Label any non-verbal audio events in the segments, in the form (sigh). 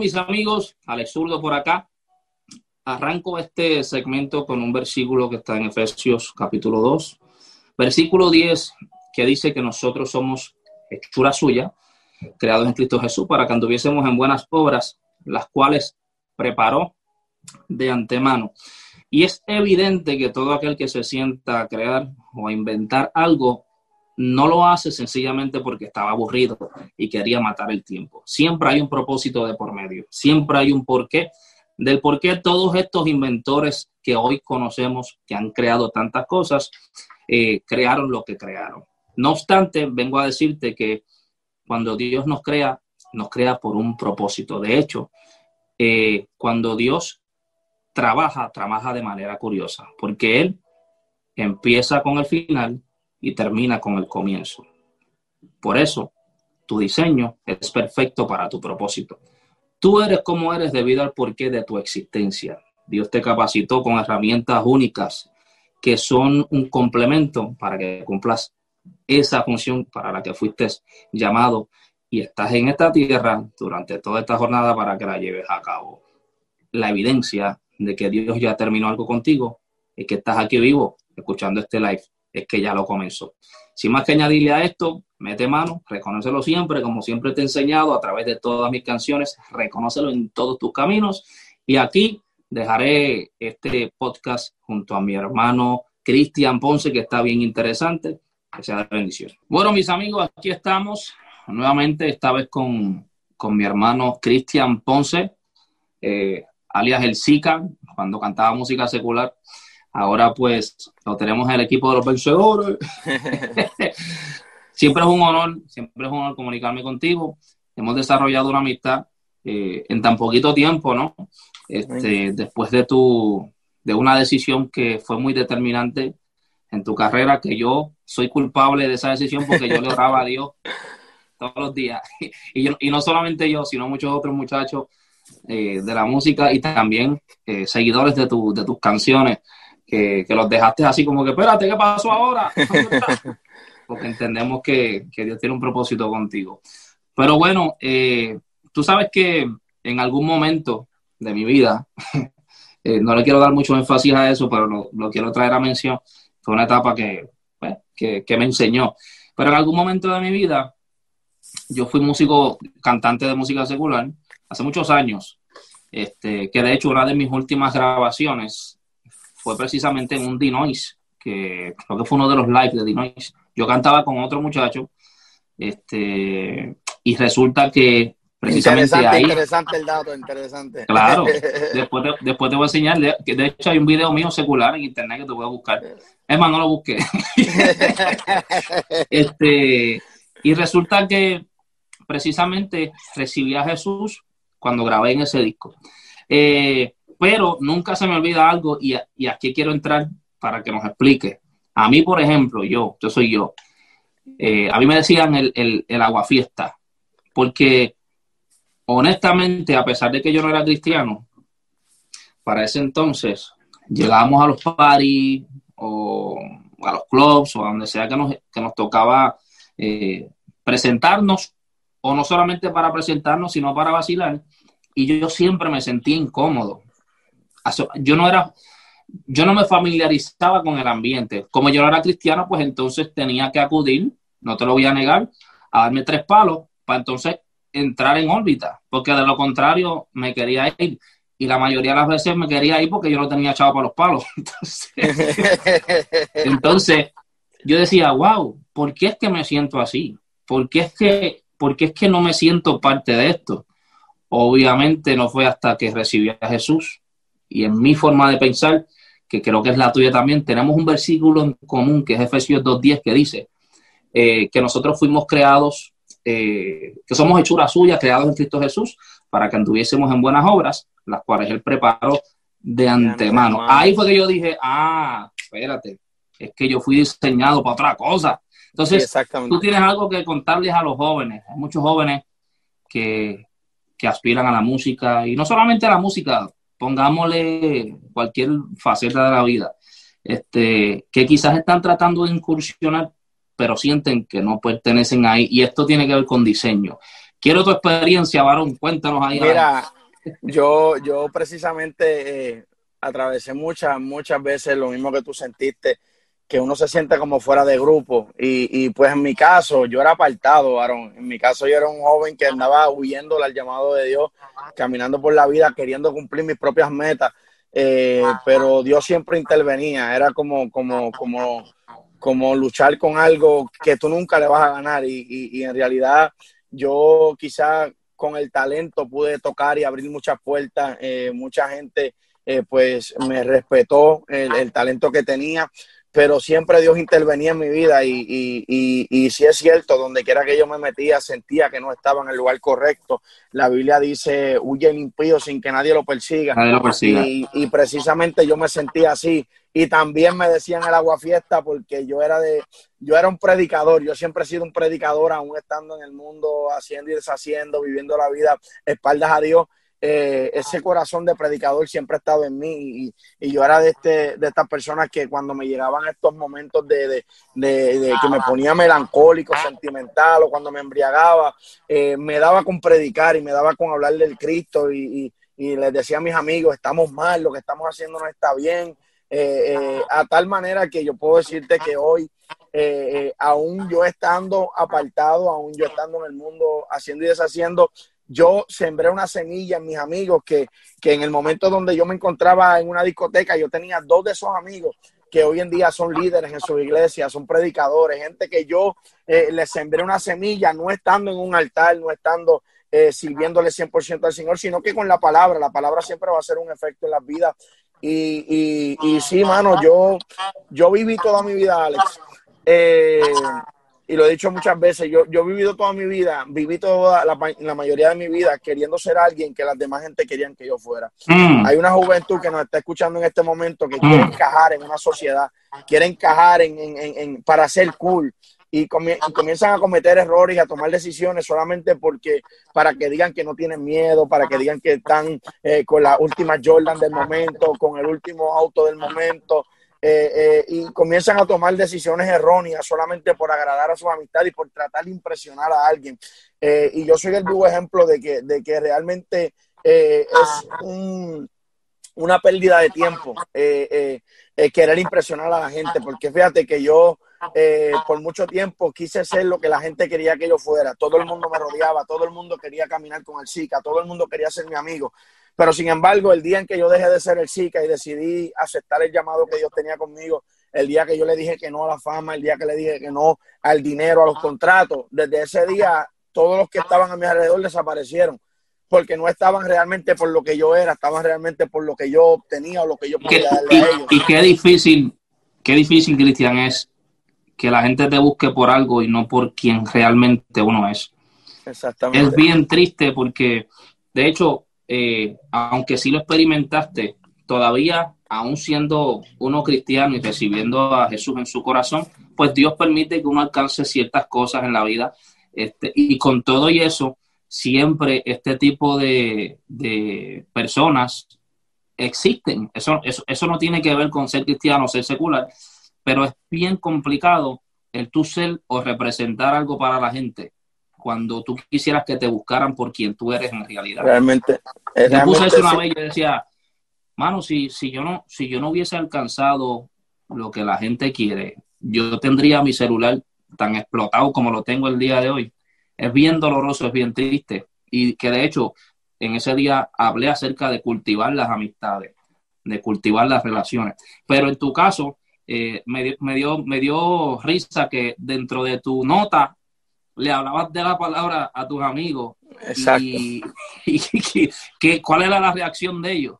mis amigos, Alex Zurdo por acá. Arranco este segmento con un versículo que está en Efesios capítulo 2, versículo 10, que dice que nosotros somos hechura suya, creados en Cristo Jesús, para que anduviésemos en buenas obras, las cuales preparó de antemano. Y es evidente que todo aquel que se sienta a crear o a inventar algo no lo hace sencillamente porque estaba aburrido y quería matar el tiempo. Siempre hay un propósito de por medio, siempre hay un porqué del por qué todos estos inventores que hoy conocemos, que han creado tantas cosas, eh, crearon lo que crearon. No obstante, vengo a decirte que cuando Dios nos crea, nos crea por un propósito. De hecho, eh, cuando Dios trabaja, trabaja de manera curiosa, porque Él empieza con el final y termina con el comienzo. Por eso, tu diseño es perfecto para tu propósito. Tú eres como eres debido al porqué de tu existencia. Dios te capacitó con herramientas únicas que son un complemento para que cumplas esa función para la que fuiste llamado y estás en esta tierra durante toda esta jornada para que la lleves a cabo. La evidencia de que Dios ya terminó algo contigo y que estás aquí vivo escuchando este live es que ya lo comenzó. Sin más que añadirle a esto, mete mano, reconócelo siempre, como siempre te he enseñado a través de todas mis canciones, reconócelo en todos tus caminos. Y aquí dejaré este podcast junto a mi hermano Cristian Ponce, que está bien interesante. Que sea de bendición. Bueno, mis amigos, aquí estamos nuevamente, esta vez con, mi hermano Cristian Ponce, eh, alias El Zika, cuando cantaba música secular. Ahora pues lo tenemos en el equipo de los vencedores. (laughs) siempre es un honor, siempre es un honor comunicarme contigo. Hemos desarrollado una amistad eh, en tan poquito tiempo, ¿no? Este, después de tu, de una decisión que fue muy determinante en tu carrera, que yo soy culpable de esa decisión porque yo le oraba a Dios todos los días. (laughs) Y, y no solamente yo, sino muchos otros muchachos eh, de la música y también eh, seguidores de, tu, de tus canciones que, los dejaste así como que, espérate, ¿qué pasó ahora? (laughs) Porque entendemos que, Dios tiene un propósito contigo. Pero bueno, eh, tú sabes que en algún momento de mi vida, (laughs) eh, no le quiero dar mucho énfasis a eso, pero lo, quiero traer a mención, fue una etapa pues, que, que, me enseñó. Pero en algún momento de mi vida, yo fui músico, cantante de música secular, hace muchos años, este, que de hecho una de mis últimas grabaciones fue precisamente en un Dinois, que creo que fue uno de los lives de Dinois. Yo cantaba con otro muchacho, este, y resulta que precisamente interesante, ahí... Interesante el dato, interesante. Claro, (laughs) después te, después te voy a enseñar, que de hecho hay un video mío secular en internet que te voy a buscar. Es más, no lo busqué. (laughs) este, y resulta que precisamente recibí a Jesús cuando grabé en ese disco. Eh, pero nunca se me olvida algo y, aquí quiero entrar para que nos explique. A mí, por ejemplo, yo, yo soy yo, eh, a mí me decían el, el, el aguafiesta, porque honestamente, a pesar de que yo no era cristiano, para ese entonces llegábamos a los parties o a los clubs o a donde sea que nos, tocaba eh, presentarnos, o no solamente para presentarnos, sino para vacilar, y yo siempre me sentía incómodo yo no era, yo no me familiarizaba con el ambiente. Como yo no era cristiano, pues entonces tenía que acudir, no te lo voy a negar, a darme tres palos para entonces entrar en órbita, porque de lo contrario me quería ir. Y la mayoría de las veces me quería ir porque yo no tenía chavo para los palos. (laughs) Entonces, yo decía, wow, ¿por qué es que me siento así? ¿Por qué es que, por qué es que no me siento parte de esto? Obviamente no fue hasta que recibí a Jesús y en mi forma de pensar, que creo que es la tuya también, tenemos un versículo en común que es Efesios 2.10 que dice eh, que nosotros fuimos creados, eh, que somos hechuras suyas, creados en Cristo Jesús, para que anduviésemos en buenas obras, las cuales Él preparó de antemano. Ahí fue que yo dije, ah, espérate, es que yo fui diseñado para otra cosa. Entonces, tú tienes algo que contarles a los jóvenes. Hay muchos jóvenes que, que aspiran a la música, y no solamente a la música, pongámosle cualquier faceta de la vida, este, que quizás están tratando de incursionar, pero sienten que no pertenecen ahí. Y esto tiene que ver con diseño. Quiero tu experiencia, varón, cuéntanos ahí. Mira, yo, yo precisamente eh, atravesé muchas, muchas veces lo mismo que tú sentiste, que uno se siente como fuera de grupo. Y, y pues en mi caso, yo era apartado, varón. En mi caso, yo era un joven que andaba huyendo al llamado de Dios, caminando por la vida, queriendo cumplir mis propias metas. Eh, pero Dios siempre intervenía, era como, como, como, como luchar con algo que tú nunca le vas a ganar y, y, en realidad yo quizá con el talento pude tocar y abrir muchas puertas, eh, mucha gente eh, pues me respetó el, talento que tenía, pero siempre Dios intervenía en mi vida y, y, y, y si es cierto, donde quiera que yo me metía sentía que no estaba en el lugar correcto. La Biblia dice, huye el impío sin que nadie lo persiga. Nadie lo persiga. Y, y precisamente yo me sentía así y también me decían el agua fiesta porque yo era de yo era un predicador yo siempre he sido un predicador aún estando en el mundo haciendo y deshaciendo viviendo la vida espaldas a Dios eh, ese corazón de predicador siempre ha estado en mí y, yo era de este de estas personas que cuando me llegaban estos momentos de, que me ponía melancólico sentimental o cuando me embriagaba eh, me daba con predicar y me daba con hablar del Cristo y, les decía a mis amigos, estamos mal, lo que estamos haciendo no está bien, eh, a tal manera que yo puedo decirte que hoy, aún yo estando apartado, aún yo estando en el mundo haciendo y deshaciendo, yo sembré una semilla en mis amigos que, que en el momento donde yo me encontraba en una discoteca, yo tenía dos de esos amigos que hoy en día son líderes en su iglesia, son predicadores, gente que yo eh, les sembré una semilla, no estando en un altar, no estando eh, sirviéndole 100% al Señor, sino que con la palabra, la palabra siempre va a hacer un efecto en las vidas y, y, y sí, mano, yo, yo viví toda mi vida, Alex. Eh, y lo he dicho muchas veces, yo, yo he vivido toda mi vida, viví toda la, la, mayoría de mi vida queriendo ser alguien que las demás gente querían que yo fuera. Mm. Hay una juventud que nos está escuchando en este momento que mm. quiere encajar en una sociedad, quiere encajar en, en, en, en para ser cool, y, comienzan a cometer errores y a tomar decisiones solamente porque para que digan que no tienen miedo, para que digan que están eh, con la última Jordan del momento, con el último auto del momento. Eh, eh, y comienzan a tomar decisiones erróneas solamente por agradar a su amistad y por tratar de impresionar a alguien. Eh, y yo soy el vivo ejemplo de que, de que realmente es un, una pérdida de tiempo querer impresionar a la gente, porque fíjate que yo eh, por mucho tiempo quise ser lo que la gente quería que yo fuera. Todo el mundo me rodeaba, todo el mundo quería caminar con el SICA, todo el mundo quería ser mi amigo. Pero sin embargo, el día en que yo dejé de ser el SICA y decidí aceptar el llamado que Dios tenía conmigo, el día que yo le dije que no a la fama, el día que le dije que no al dinero, a los contratos, desde ese día todos los que estaban a mi alrededor desaparecieron porque no estaban realmente por lo que yo era, estaban realmente por lo que yo obtenía o lo que yo podía darle y, a ellos. Y qué difícil, qué difícil, Cristian, es que la gente te busque por algo y no por quien realmente uno es. Exactamente. Es bien triste porque, de hecho, eh, aunque sí lo experimentaste, todavía, aún siendo uno cristiano y recibiendo a Jesús en su corazón, pues Dios permite que uno alcance ciertas cosas en la vida. Este, y con todo y eso, siempre este tipo de, personas existen. Eso, eso, eso no tiene que ver con ser cristiano, ser secular, pero es bien complicado el tú ser o representar algo para la gente cuando tú quisieras que te buscaran por quien tú eres en realidad. Realmente. Yo puse eso una vez y decía, mano, si, si, yo no, si yo no hubiese alcanzado lo que la gente quiere, yo tendría mi celular tan explotado como lo tengo el día de hoy. Es bien doloroso, es bien triste. Y que de hecho, en ese día hablé acerca de cultivar las amistades, de cultivar las relaciones. Pero en tu caso, eh, me, me, dio, me dio risa que dentro de tu nota le hablabas de la palabra a tus amigos. Exacto. Y, (laughs) y, y que, ¿Cuál era la reacción de ellos?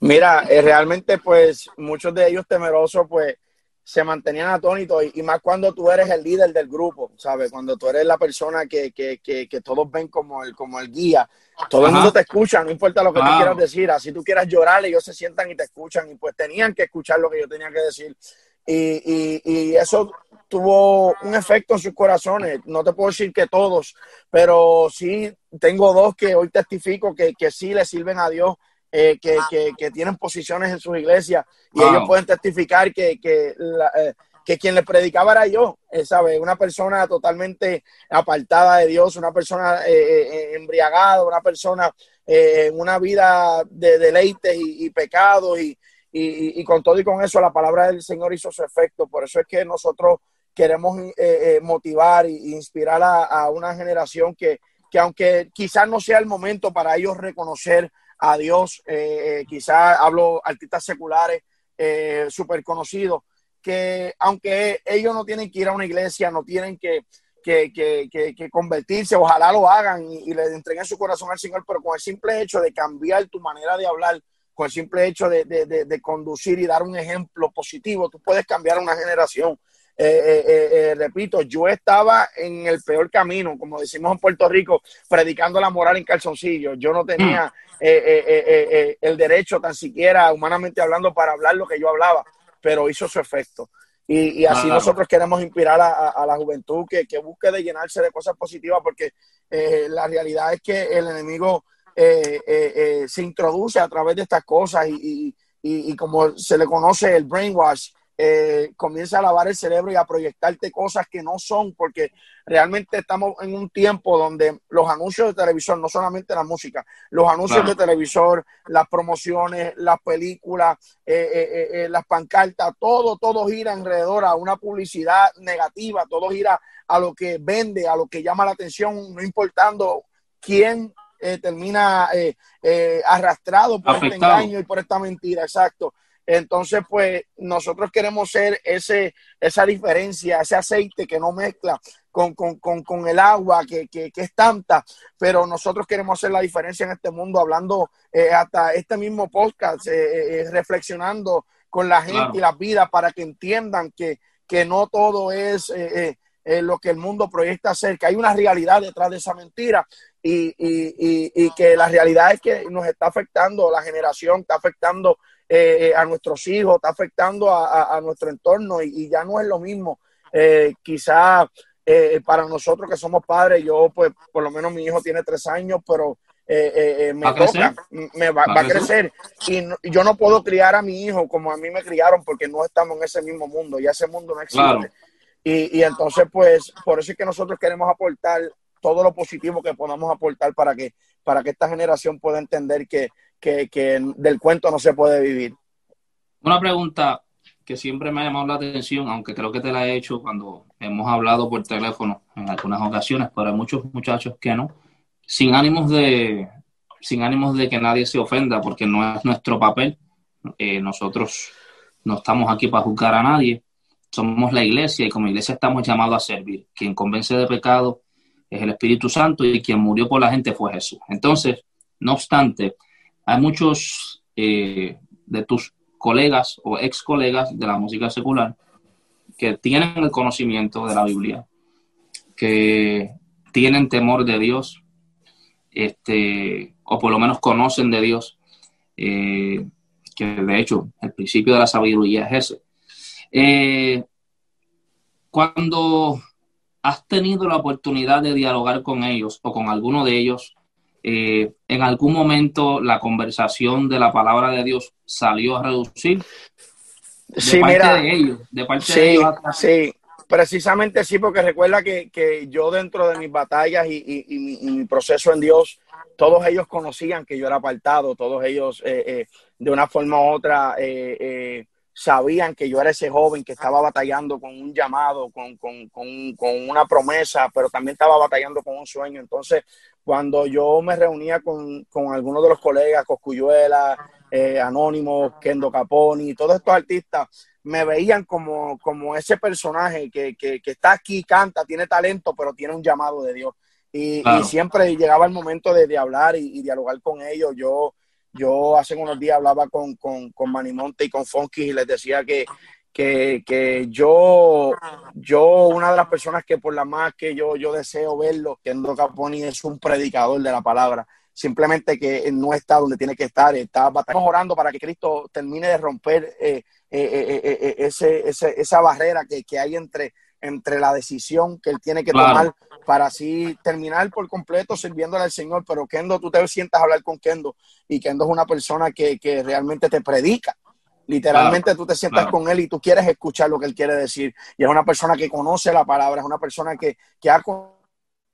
Mira, eh, realmente pues muchos de ellos temerosos pues se mantenían atónitos y, y, más cuando tú eres el líder del grupo, ¿sabes? Cuando tú eres la persona que, que, que, que todos ven como el, como el guía, todo Ajá. el mundo te escucha, no importa lo que wow. tú quieras decir, así tú quieras llorar, ellos se sientan y te escuchan y pues tenían que escuchar lo que yo tenía que decir. Y, y, y eso tuvo un efecto en sus corazones, no te puedo decir que todos, pero sí tengo dos que hoy testifico que, que sí le sirven a Dios eh, que, que, que, tienen posiciones en sus iglesias y wow. ellos pueden testificar que, que la, eh, que quien le predicaba era yo, ¿sabes? Una persona totalmente apartada de Dios, una persona embriagada, una persona en una vida de deleites y, pecados y, y, con todo y con eso la palabra del Señor hizo su efecto. Por eso es que nosotros queremos motivar e inspirar a, una generación que, que aunque quizás no sea el momento para ellos reconocer a Dios, eh, eh, quizás hablo artistas seculares eh, súper conocidos, que aunque ellos no tienen que ir a una iglesia, no tienen que, que, que, convertirse, ojalá lo hagan y, le entreguen su corazón al Señor, pero con el simple hecho de cambiar tu manera de hablar, con el simple hecho de, de, de conducir y dar un ejemplo positivo, tú puedes cambiar una generación. Eh, eh, eh, repito, yo estaba en el peor camino, como decimos en Puerto Rico, predicando la moral en calzoncillo. Yo no tenía mm. el derecho, tan siquiera humanamente hablando, para hablar lo que yo hablaba, pero hizo su efecto. Y, así nosotros queremos inspirar a, la juventud que, que, busque de llenarse de cosas positivas, porque la realidad es que el enemigo se introduce a través de estas cosas y, y como se le conoce el brainwash, eh, comienza a lavar el cerebro y a proyectarte cosas que no son, porque realmente estamos en un tiempo donde los anuncios de televisión, no solamente la música, los anuncios de televisor, las promociones, las películas, eh, eh, las pancartas, todo, todo gira alrededor a una publicidad negativa, todo gira a lo que vende, a lo que llama la atención, no importando quién termina arrastrado por este engaño y por esta mentira, exacto. Entonces, pues nosotros queremos ser ese, esa diferencia, ese aceite que no mezcla con, con, con, con el agua, que, que, que, es tanta, pero nosotros queremos hacer la diferencia en este mundo, hablando eh, hasta este mismo podcast, eh, eh, reflexionando con la gente y las vidas para que entiendan que, que no todo es lo que el mundo proyecta ser, que hay una realidad detrás de esa mentira y, y, y, y que la realidad es que nos está afectando la generación, está afectando eh, a nuestros hijos, está afectando a, nuestro entorno y, ya no es lo mismo. Eh, quizá eh, para nosotros que somos padres, yo pues por lo menos mi hijo tiene tres años, pero me toca, me va, a crecer y, yo no puedo criar a mi hijo como a mí me criaron porque no estamos en ese mismo mundo, ya ese mundo no existe. Y, entonces pues por eso es que nosotros queremos aportar todo lo positivo que podamos aportar para que, para que esta generación pueda entender que, que, del cuento no se puede vivir. Una pregunta que siempre me ha llamado la atención, aunque creo que te la he hecho cuando hemos hablado por teléfono en algunas ocasiones, pero hay muchos muchachos que no, sin ánimos de, sin ánimos de que nadie se ofenda, porque no es nuestro papel. Eh, nosotros no estamos aquí para juzgar a nadie, somos la iglesia y como iglesia estamos llamados a servir. Quien convence de pecado es el Espíritu Santo y quien murió por la gente fue Jesús. Entonces, no obstante, hay muchos eh, de tus colegas o ex colegas de la música secular que tienen el conocimiento de la Biblia, que tienen temor de Dios, este, o por lo menos conocen de Dios, eh, que de hecho el principio de la sabiduría es ese. Eh, cuando has tenido la oportunidad de dialogar con ellos o con alguno de ellos, eh, en algún momento la conversación de la palabra de Dios salió a reducir. De sí, parte mira, de ellos, de parte sí, de ellos. Sí, precisamente sí, porque recuerda que, que yo dentro de mis batallas y, y, mi, proceso en Dios, todos ellos conocían que yo era apartado, todos ellos eh, eh, de una forma u otra sabían que yo era ese joven que estaba batallando con un llamado, con, con, con, con, una promesa, pero también estaba batallando con un sueño. Entonces, cuando yo me reunía con, con algunos de los colegas, Coscuyuela, eh, Anónimo, Kendo Caponi, todos estos artistas, me veían como, como ese personaje que, que, que, está aquí, canta, tiene talento, pero tiene un llamado de Dios. Y, siempre llegaba el momento de, de hablar y, y, dialogar con ellos. Yo yo hace unos días hablaba con, con, con Manimonte y con Funky y les decía que, que, que, yo, yo, una de las personas que por la más que yo, yo deseo verlo, que Endo Caponi es un predicador de la palabra, simplemente que no está donde tiene que estar, está, estamos orando para que Cristo termine de romper eh, eh, eh, ese, ese, esa barrera que, que hay entre entre la decisión que él tiene que tomar para así terminar por completo sirviéndole al Señor. Pero Kendo, tú te sientas a hablar con Kendo y Kendo es una persona que, realmente te predica. Literalmente tú te sientas con él y tú quieres escuchar lo que él quiere decir. Y es una persona que conoce la palabra, es una persona que, que ha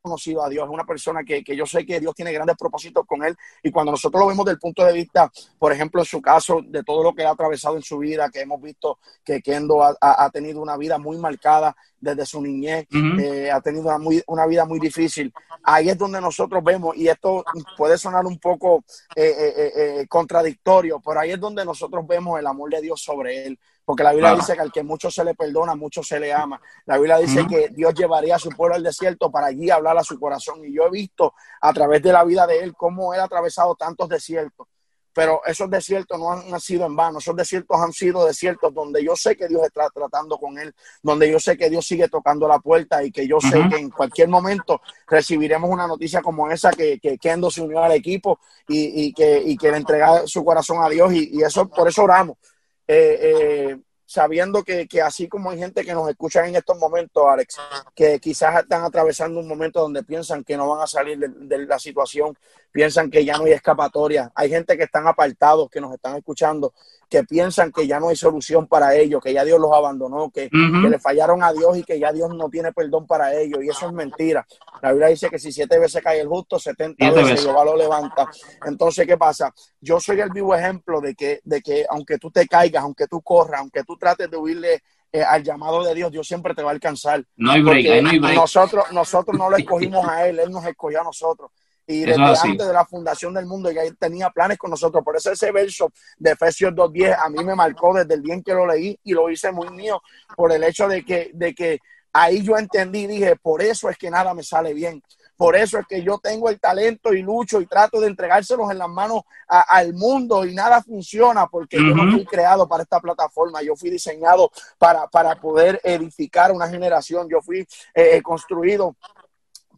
conocido a Dios, es una persona que, yo sé que Dios tiene grandes propósitos con él y cuando nosotros lo vemos del punto de vista, por ejemplo, en su caso, de todo lo que ha atravesado en su vida, que hemos visto que Kendo ha, tenido una vida muy marcada desde su niñez, eh, ha tenido una, muy, una, vida muy difícil, ahí es donde nosotros vemos, y esto puede sonar un poco eh, eh, contradictorio, pero ahí es donde nosotros vemos el amor de Dios sobre él, porque la Biblia dice que al que mucho se le perdona, mucho se le ama. La Biblia dice que Dios llevaría a su pueblo al desierto para allí hablar a su corazón. Y yo he visto a través de la vida de él cómo él ha atravesado tantos desiertos. Pero esos desiertos no han, sido en vano, esos desiertos han sido desiertos donde yo sé que Dios está tratando con él, donde yo sé que Dios sigue tocando la puerta y que yo sé que en cualquier momento recibiremos una noticia como esa, que, que Kendo se unió al equipo y, que, y que le entrega su corazón a Dios y, y eso por eso oramos. Eh, eh, sabiendo que, así como hay gente que nos escucha en estos momentos, Alex, que quizás están atravesando un momento donde piensan que no van a salir de la situación, piensan que ya no hay escapatoria. Hay gente que están apartados, que nos están escuchando, que piensan que ya no hay solución para ellos, que ya Dios los abandonó, que, le fallaron a Dios y que ya Dios no tiene perdón para ellos. Y eso es mentira. La Biblia dice que si siete veces cae el justo, setenta veces Jehová lo levanta. Entonces, ¿qué pasa? Yo soy el vivo ejemplo de que, de que aunque tú te caigas, aunque tú corras, aunque tú trates de huirle eh, al llamado de Dios, Dios siempre te va a alcanzar. No hay break, no hay break. Nosotros, nosotros no lo escogimos a Él, Él nos escogió a nosotros y desde antes de la fundación del mundo ya tenía planes con nosotros. Por eso ese verso de Efesios 2.10 a mí me marcó desde el día en que lo leí y lo hice muy mío por el hecho de que, de que ahí yo entendí, dije, por eso es que nada me sale bien. Por eso es que yo tengo el talento y lucho y trato de entregárselos en las manos al mundo y nada funciona porque yo no fui creado para esta plataforma, yo fui diseñado para, para poder edificar una generación, yo fui eh, construido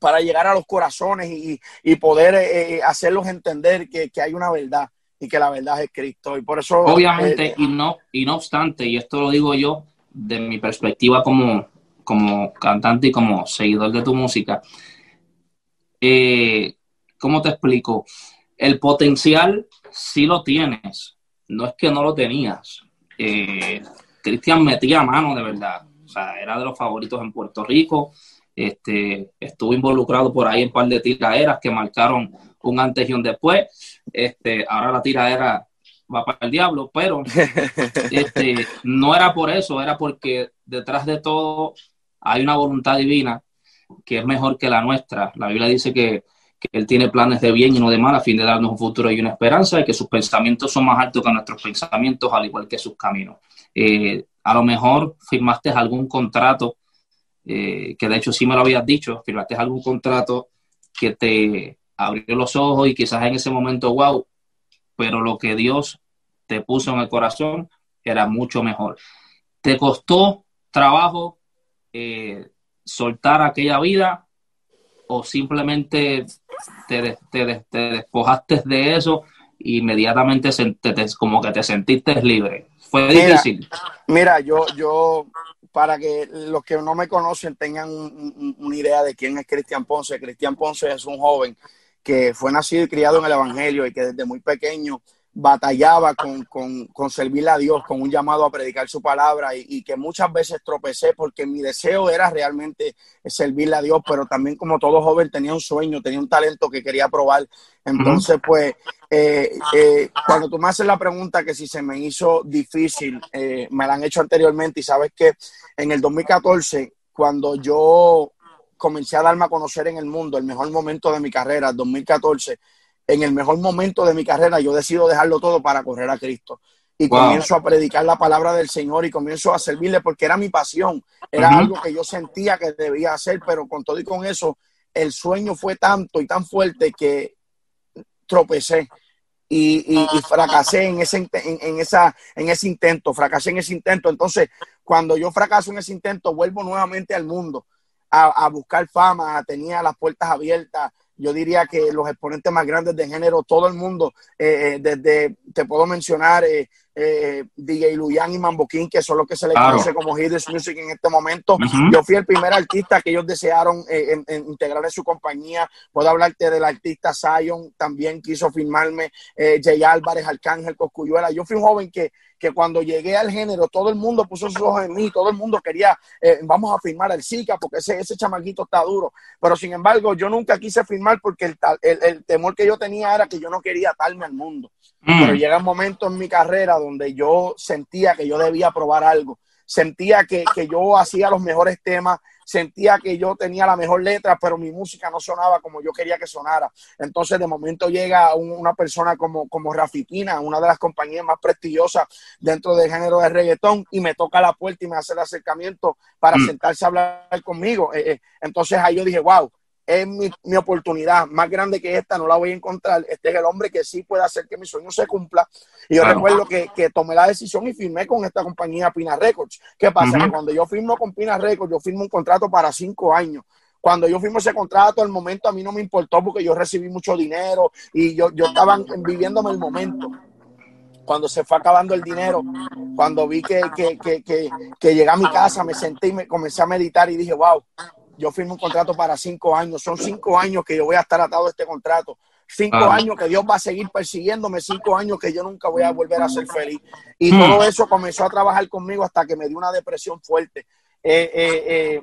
para llegar a los corazones y, poder eh, eh, hacerlos entender que, hay una verdad y que la verdad es Cristo. Y por eso. Obviamente, eh, y, no, y no obstante, y esto lo digo yo de mi perspectiva como, como cantante y como seguidor de tu música, ¿cómo te explico? El potencial sí lo tienes, no es que no lo tenías. Cristian metía mano de verdad, o sea, era de los favoritos en Puerto Rico este, estuvo involucrado por ahí en un par de tiraderas que marcaron un antes y un después. Este, ahora la tiradera va para el diablo, pero (laughs) este, no era por eso, era porque detrás de todo hay una voluntad divina que es mejor que la nuestra. La Biblia dice que, Él tiene planes de bien y no de mal a fin de darnos un futuro y una esperanza y que sus pensamientos son más altos que nuestros pensamientos, al igual que sus caminos. Eh, a lo mejor firmaste algún contrato eh, que de hecho sí me lo habías dicho, firmaste algún contrato que te abrió los ojos y quizás en ese momento, wow, pero lo que Dios te puso en el corazón era mucho mejor. ¿Te costó trabajo eh, soltar aquella vida o simplemente te, te, despojaste de eso e inmediatamente como que te sentiste libre? Fue difícil. Mira, yo, yo para que los que no me conocen tengan una idea de quién es Cristian Ponce. Cristian Ponce es un joven que fue nacido y criado en el Evangelio y que desde muy pequeño batallaba con, con, con servirle a Dios, con un llamado a predicar su palabra y, que muchas veces tropecé porque mi deseo era realmente servirle a Dios, pero también como todo joven tenía un sueño, tenía un talento que quería probar. Entonces, pues, eh, eh, cuando tú me haces la pregunta que si se me hizo difícil, eh, me la han hecho anteriormente y sabes que en el 2014, cuando yo comencé a darme a conocer en el mundo, el mejor momento de mi carrera, 2014, en el mejor momento de mi carrera, yo decido dejarlo todo para correr a Cristo. Y comienzo a predicar la palabra del Señor y comienzo a servirle porque era mi pasión, era algo que yo sentía que debía hacer, pero con todo y con eso, el sueño fue tanto y tan fuerte que tropecé. Y, fracasé en ese, en, esa, en ese intento, fracasé en ese intento. Entonces, cuando yo fracaso en ese intento, vuelvo nuevamente al mundo a, a buscar fama, tenía las puertas abiertas, yo diría que los exponentes más grandes de género, todo el mundo, eh, eh, desde, te puedo mencionar, eh, eh, DJ Luyan y Mamboquín, que son los que se les conoce como Hidden Music en este momento. Yo fui el primer artista que ellos desearon eh, integrar en su compañía. Puedo hablarte del artista Zion, también quiso firmarme, eh, Jay Álvarez, Arcángel, Coscuyuela. Yo fui un joven que que cuando llegué al género todo el mundo puso sus ojos en mí, todo el mundo quería, eh, vamos a firmar el Zika porque ese, ese chamaquito está duro. Pero sin embargo, yo nunca quise firmar porque el, el, temor que yo tenía era que yo no quería atarme al mundo. Mm. Pero llega un momento en mi carrera donde yo sentía que yo debía probar algo. Sentía que, que yo hacía los mejores temas, sentía que yo tenía la mejor letra, pero mi música no sonaba como yo quería que sonara. Entonces, de momento llega una persona como, como Rafipina, una de las compañías más prestigiosas dentro del género de reggaetón, y me toca la puerta y me hace el acercamiento para mm. sentarse a hablar conmigo. Eh, eh, entonces ahí yo dije, wow, es mi, mi, oportunidad más grande que esta, no la voy a encontrar. Este es el hombre que sí puede hacer que mi sueño se cumpla. Y yo recuerdo que, que, tomé la decisión y firmé con esta compañía Pina Records. ¿Qué pasa? Que cuando yo firmo con Pina Records, yo firmo un contrato para cinco años. Cuando yo firmo ese contrato, al momento a mí no me importó porque yo recibí mucho dinero y yo, yo estaba viviéndome el momento cuando se fue acabando el dinero, cuando vi que, que, que, que, llegué a mi casa, me senté y me comencé a meditar y dije, wow, yo firmo un contrato para cinco años. Son cinco años que yo voy a estar atado a este contrato. Cinco años que Dios va a seguir persiguiéndome, cinco años que yo nunca voy a volver a ser feliz. Y hmm. todo eso comenzó a trabajar conmigo hasta que me dio una depresión fuerte. Eh, eh, eh,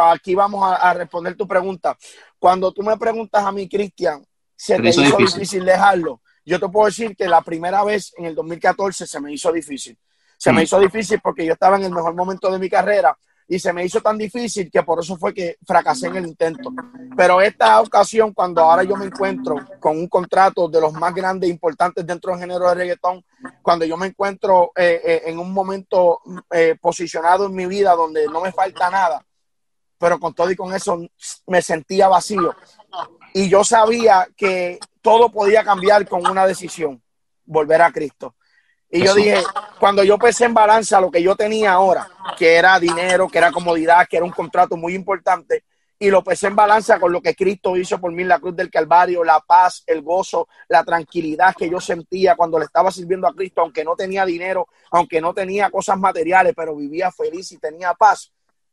aquí vamos a, responder tu pregunta. Cuando tú me preguntas a mí, Cristian, ¿se te hizo difícil. dejarlo? Yo te puedo decir que la primera vez en el 2014 se me hizo difícil. Se me hmm. hizo difícil porque yo estaba en el mejor momento de mi carrera y se me hizo tan difícil que por eso fue que fracasé en el intento. Pero esta ocasión, cuando ahora yo me encuentro con un contrato de los más grandes e importantes dentro del género de reggaetón, cuando yo me encuentro eh, eh, en un momento eh, posicionado en mi vida donde no me falta nada, pero con todo y con eso me sentía vacío. Y yo sabía que todo podía cambiar con una decisión, volver a Cristo. Y yo dije, cuando yo pesé en balanza lo que yo tenía ahora, que era dinero, que era comodidad, que era un contrato muy importante, y lo pesé en balanza con lo que Cristo hizo por mí en la cruz del Calvario, la paz, el gozo, la tranquilidad que yo sentía cuando le estaba sirviendo a Cristo, aunque no tenía dinero, aunque no tenía cosas materiales, pero vivía feliz y tenía paz.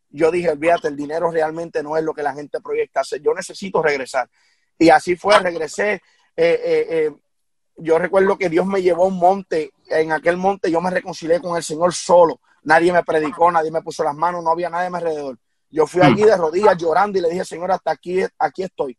Yo dije, olvídate, el dinero realmente no es lo que la gente proyecta. Yo necesito regresar. Y así fue, regresé. Eh, eh, eh, yo recuerdo que Dios me llevó a un monte, en aquel monte yo me reconcilié con el Señor solo, nadie me predicó, nadie me puso las manos, no había nadie a mi alrededor. Yo fui allí de rodillas llorando y le dije, Señor, hasta aquí, aquí estoy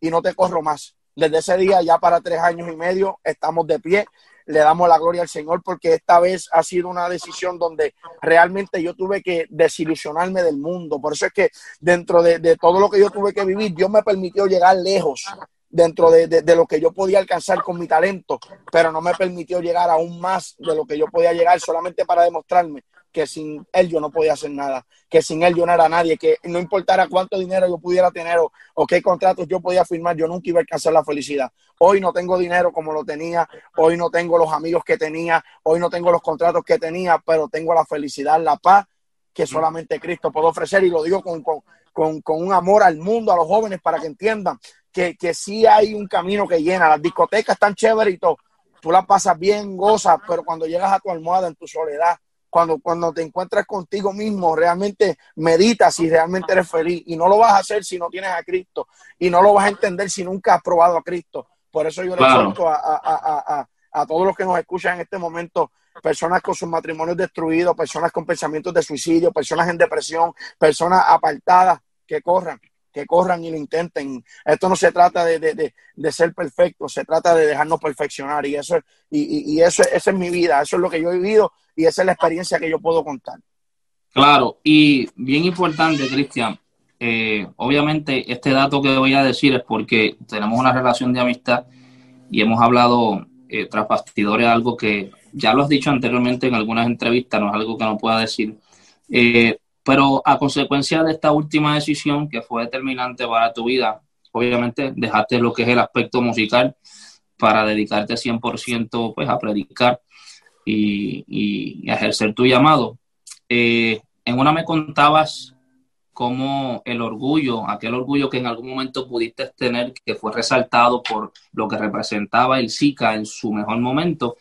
y no te corro más. Desde ese día, ya para tres años y medio, estamos de pie, le damos la gloria al Señor porque esta vez ha sido una decisión donde realmente yo tuve que desilusionarme del mundo. Por eso es que dentro de, de todo lo que yo tuve que vivir, Dios me permitió llegar lejos dentro de, lo que yo podía alcanzar con mi talento, pero no me permitió llegar aún más de lo que yo podía llegar solamente para demostrarme que sin él yo no podía hacer nada, que sin él yo no era nadie, que no importara cuánto dinero yo pudiera tener o, qué contratos yo podía firmar, yo nunca iba a alcanzar la felicidad. Hoy no tengo dinero como lo tenía, hoy no tengo los amigos que tenía, hoy no tengo los contratos que tenía, pero tengo la felicidad, la paz que solamente Cristo puede ofrecer y lo digo con, con, con un amor al mundo, a los jóvenes, para que entiendan que, que sí hay un camino que llena. Las discotecas están chéveres y todo. Tú las pasas bien, gozas, pero cuando llegas a tu almohada en tu soledad, cuando, cuando te encuentras contigo mismo, realmente meditas si realmente eres feliz. Y no lo vas a hacer si no tienes a Cristo. Y no lo vas a entender si nunca has probado a Cristo. Por eso yo le exhorto a, a, a, a, todos los que nos escuchan en este momento, personas con sus matrimonios destruidos, personas con pensamientos de suicidio, personas en depresión, personas apartadas, que corran, que corran y lo intenten. Esto no se trata de, de, de, ser perfecto, se trata de dejarnos perfeccionar y eso, y, y, eso, esa es mi vida, eso es lo que yo he vivido y esa es la experiencia que yo puedo contar. Claro, y bien importante, Cristian, eh, obviamente este dato que voy a decir es porque tenemos una relación de amistad y hemos hablado eh, tras bastidores, algo que ya lo has dicho anteriormente en algunas entrevistas, no es algo que no pueda decir. Eh, pero a consecuencia de esta última decisión que fue determinante para tu vida, obviamente dejaste lo que es el aspecto musical para dedicarte 100% pues, a predicar y, a ejercer tu llamado. Eh, en una me contabas cómo el orgullo, aquel orgullo que en algún momento pudiste tener, que fue resaltado por lo que representaba el SICA en su mejor momento,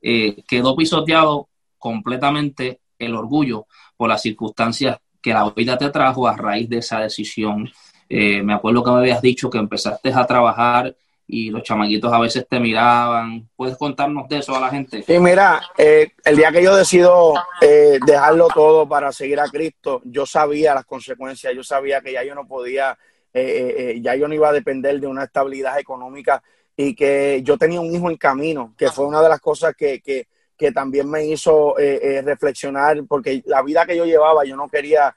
eh, quedó pisoteado completamente el orgullo por las circunstancias que la vida te trajo a raíz de esa decisión. Eh, me acuerdo que me habías dicho que empezaste a trabajar y los chamaquitos a veces te miraban. ¿Puedes contarnos de eso a la gente? Sí, mira, eh, el día que yo decido eh, dejarlo todo para seguir a Cristo, yo sabía las consecuencias, yo sabía que ya yo no podía, eh, ya yo no iba a depender de una estabilidad económica y que yo tenía un hijo en camino, que fue una de las cosas que, que también me hizo reflexionar, porque la vida que yo llevaba, yo no quería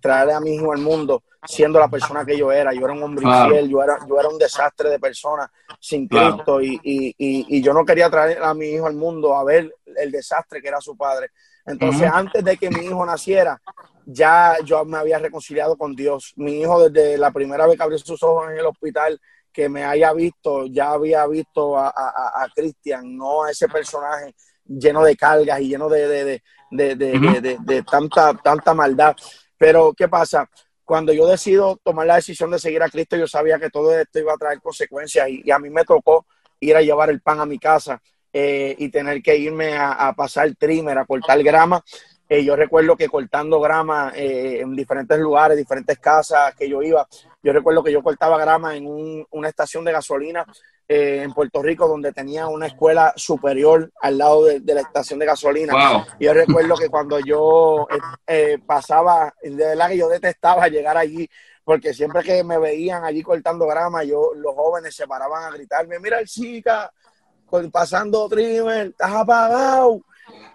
traerle a mi hijo al mundo siendo la persona que yo era. Yo era un hombre infiel, yo era, yo era un desastre de persona sin Cristo y, y, y, yo no quería traer a mi hijo al mundo a ver el desastre que era su padre. Entonces, antes de que mi hijo naciera, ya yo me había reconciliado con Dios. Mi hijo desde la primera vez que abrió sus ojos en el hospital, que me haya visto, ya había visto a, a, a Cristian, no a ese personaje lleno de cargas y lleno de, de, de, de, de tanta, tanta maldad. Pero, ¿qué pasa? cuando yo decido tomar la decisión de seguir a Cristo, yo sabía que todo esto iba a traer consecuencias y, a mí me tocó ir a llevar el pan a mi casa eh, y tener que irme a, pasar trimmer, a cortar grama. Eh, yo recuerdo que cortando grama eh, en diferentes lugares, diferentes casas que yo iba, yo recuerdo que yo cortaba grama en una estación de gasolina eh, en Puerto Rico donde tenía una escuela superior al lado de, la estación de gasolina. Yo recuerdo que cuando yo eh, eh, pasaba, de verdad que yo detestaba llegar allí, porque siempre que me veían allí cortando grama, yo los jóvenes se paraban a gritarme, mira el chica, pasando trimmer, estás apagado.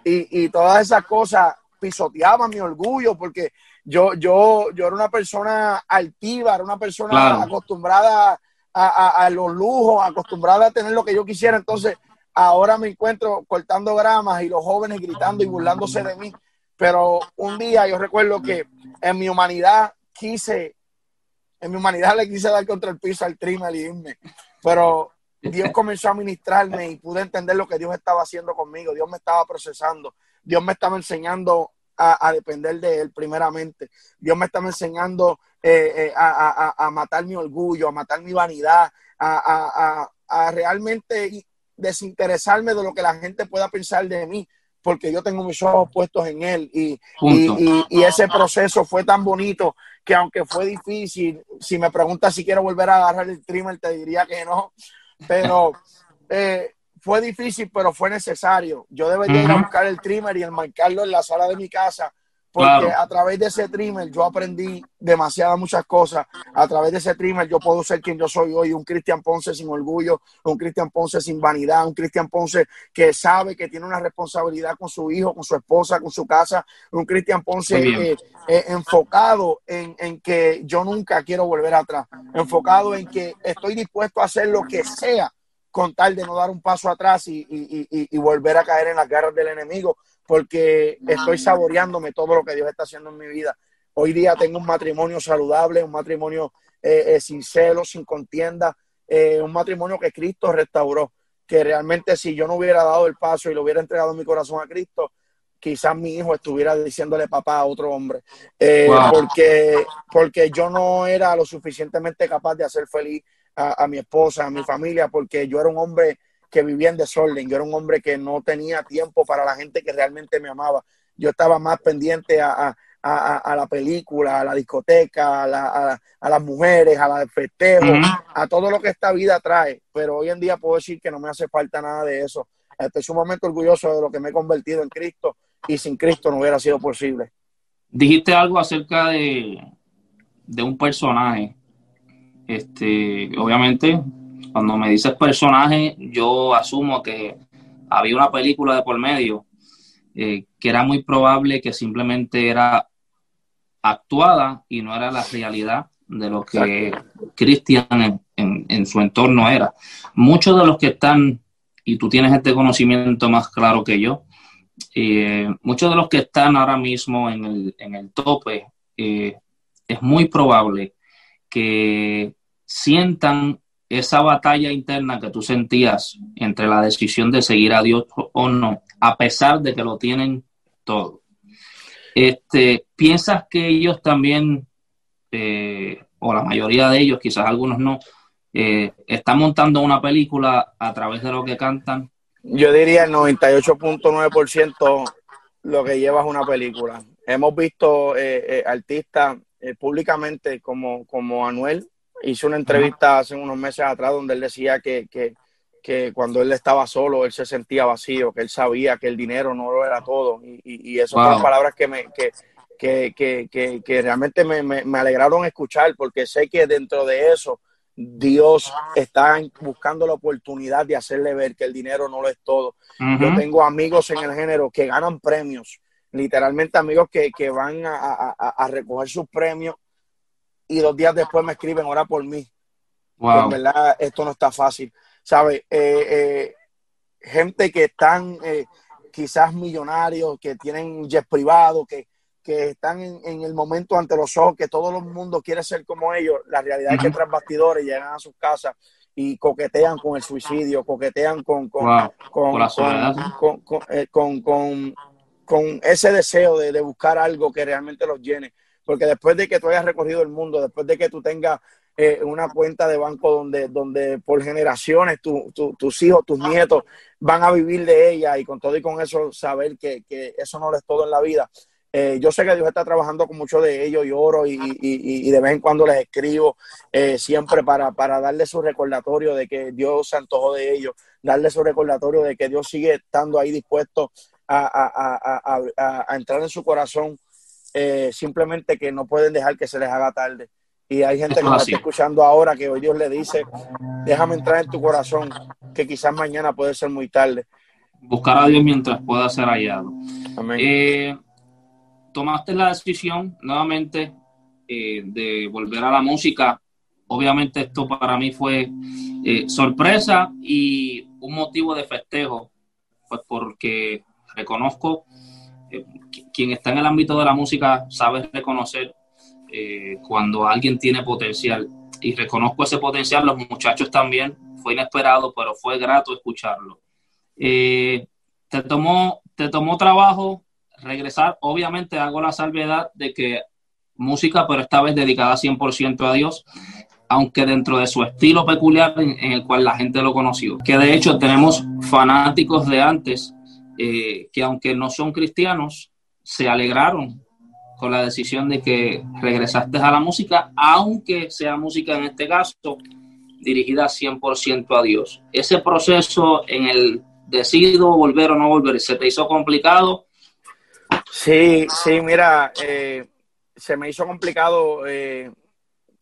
Y, y todas esas cosas pisoteaban mi orgullo, porque yo, yo, yo era una persona altiva, era una persona acostumbrada a, los lujos, acostumbrada a tener lo que yo quisiera. Entonces, ahora me encuentro cortando gramas y los jóvenes gritando y burlándose de mí. Pero un día yo recuerdo que en mi humanidad quise, en mi humanidad le quise dar contra el piso al trimmer y irme. Pero Dios comenzó a ministrarme y pude entender lo que Dios estaba haciendo conmigo. Dios me estaba procesando. Dios me estaba enseñando a, depender de Él primeramente. Dios me estaba enseñando eh, eh, a, matar mi orgullo, a matar mi vanidad, a, realmente desinteresarme de lo que la gente pueda pensar de mí, porque yo tengo mis ojos puestos en Él. Y, y, ese proceso fue tan bonito que aunque fue difícil, si me preguntas si quiero volver a agarrar el trimmer, te diría que no. Pero... Eh, fue difícil, pero fue necesario. Yo debería ir a buscar el trimmer y enmarcarlo en la sala de mi casa, porque a través de ese trimmer yo aprendí demasiadas muchas cosas. A través de ese trimmer yo puedo ser quien yo soy hoy, un Cristian Ponce sin orgullo, un Cristian Ponce sin vanidad, un Cristian Ponce que sabe que tiene una responsabilidad con su hijo, con su esposa, con su casa, un Cristian Ponce eh, eh, enfocado en, en que yo nunca quiero volver atrás, enfocado en que estoy dispuesto a hacer lo que sea con tal de no dar un paso atrás y, volver a caer en las garras del enemigo, porque estoy saboreándome todo lo que Dios está haciendo en mi vida. Hoy día tengo un matrimonio saludable, un matrimonio eh, eh, sin celos, sin contienda, eh, un matrimonio que Cristo restauró, que realmente si yo no hubiera dado el paso y lo hubiera entregado mi corazón a Cristo, quizás mi hijo estuviera diciéndole papá a otro hombre, porque, porque yo no era lo suficientemente capaz de hacer feliz a, mi esposa, a mi familia, porque yo era un hombre que vivía en desorden, yo era un hombre que no tenía tiempo para la gente que realmente me amaba. Yo estaba más pendiente a, la película, a la discoteca, a, las mujeres, a la festejo, a todo lo que esta vida trae. Pero hoy en día puedo decir que no me hace falta nada de eso. Estoy sumamente orgulloso de lo que me he convertido en Cristo y sin Cristo no hubiera sido posible. Dijiste algo acerca de, de un personaje este, obviamente, cuando me dices personaje, yo asumo que había una película de por medio eh, que era muy probable que simplemente era actuada y no era la realidad de lo que Cristian en, su entorno era. Muchos de los que están, y tú tienes este conocimiento más claro que yo, eh, muchos de los que están ahora mismo en el, en el tope, eh, es muy probable que sientan esa batalla interna que tú sentías entre la decisión de seguir a Dios o no, a pesar de que lo tienen todo. Este, ¿Piensas que ellos también, eh, o la mayoría de ellos, quizás algunos no, eh, están montando una película a través de lo que cantan? Yo diría el 98.9% lo que lleva es una película. Hemos visto eh, artistas públicamente como, como Anuel, hizo una entrevista hace unos meses atrás donde él decía que, que, que, cuando él estaba solo, él se sentía vacío, que él sabía que el dinero no lo era todo. Y, y, esas son palabras que, me, que, que, que, que realmente me, me, me, alegraron escuchar, porque sé que dentro de eso Dios está buscando la oportunidad de hacerle ver que el dinero no lo es todo. Yo tengo amigos en el género que ganan premios, literalmente amigos que, que van a, a, a, recoger sus premios y dos días después me escriben, ora por mí. en verdad, esto no está fácil. ¿Sabes? Eh, eh, gente que están eh, quizás millonarios, que tienen jet privado, que, que están en, el momento ante los ojos, que todo el mundo quiere ser como ellos, la realidad es que tras bastidores llegan a sus casas y coquetean con el suicidio, coquetean con, con, con, con, ese deseo de, buscar algo que realmente los llene. Porque después de que tú hayas recorrido el mundo, después de que tú tengas eh, una cuenta de banco donde, donde por generaciones tus hijos, tus nietos van a vivir de ella y con todo y con eso saber que, que eso no es todo en la vida, eh, yo sé que Dios está trabajando con muchos de ellos y oro y, de vez en cuando les escribo eh, siempre para, para darle su recordatorio de que Dios se antojó de ellos, darle su recordatorio de que Dios sigue estando ahí dispuesto a, entrar en su corazón, eh, simplemente que no pueden dejar que se les haga tarde. Y hay gente que me está escuchando ahora que hoy Dios le dice, déjame entrar en tu corazón, que quizás mañana puede ser muy tarde. Buscar a Dios mientras pueda ser hallado. Amén tomaste la decisión nuevamente eh, de volver a la música. Obviamente esto para mí fue eh, sorpresa y un motivo de festejo, pues porque reconozco, eh, quien está en el ámbito de la música sabe reconocer cuando alguien tiene potencial y reconozco ese potencial, los muchachos también, fue inesperado, pero fue grato escucharlo. te, tomó, te tomó trabajo regresar, obviamente hago la salvedad de que música, pero esta vez dedicada 100% a Dios, aunque dentro de su estilo peculiar en, el cual la gente lo conoció. Que de hecho tenemos fanáticos de antes eh, que aunque no son cristianos, se alegraron con la decisión de que regresaste a la música, aunque sea música en este caso dirigida 100% a Dios. Ese proceso en el decido volver o no volver, ¿se te hizo complicado? Sí, sí, mira, eh, se me hizo complicado eh,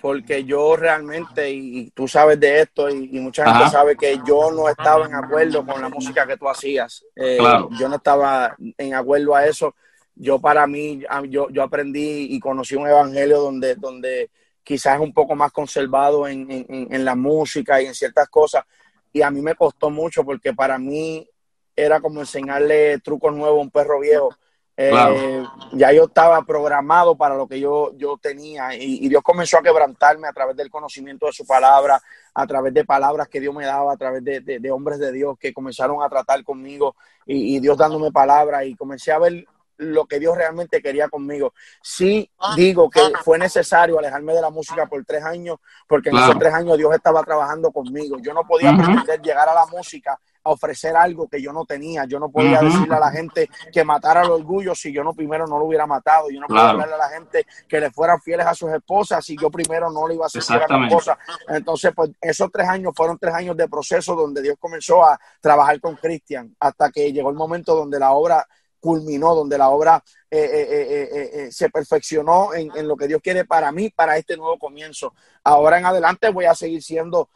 porque yo realmente, y, tú sabes de esto, y, mucha gente sabe que yo no estaba en acuerdo con la música que tú hacías. Eh, yo no estaba en acuerdo a eso. Yo para mí, yo, yo aprendí y conocí un evangelio donde, donde quizás es un poco más conservado en, en, en la música y en ciertas cosas. Y a mí me costó mucho porque para mí era como enseñarle trucos nuevos a un perro viejo eh, ya yo estaba programado para lo que yo, yo tenía y, Dios comenzó a quebrantarme a través del conocimiento de su palabra, a través de palabras que Dios me daba, a través de, hombres de Dios que comenzaron a tratar conmigo y, Dios dándome palabras y comencé a ver lo que Dios realmente quería conmigo. Sí digo que fue necesario alejarme de la música por tres años, porque en esos tres años Dios estaba trabajando conmigo. Yo no podía pretender llegar a la música a ofrecer algo que yo no tenía. Yo no podía decirle a la gente que matara el orgullo si yo no primero no lo hubiera matado. Yo no podía hablarle a la gente que le fueran fieles a sus esposas si yo primero no le iba a hacer a mi esposa. Entonces, pues esos tres años fueron tres años de proceso donde Dios comenzó a trabajar con Cristian hasta que llegó el momento donde la obra culminó, donde la obra eh, eh, eh, se perfeccionó en, en, lo que Dios quiere para mí, para este nuevo comienzo. Ahora en adelante voy a seguir siendo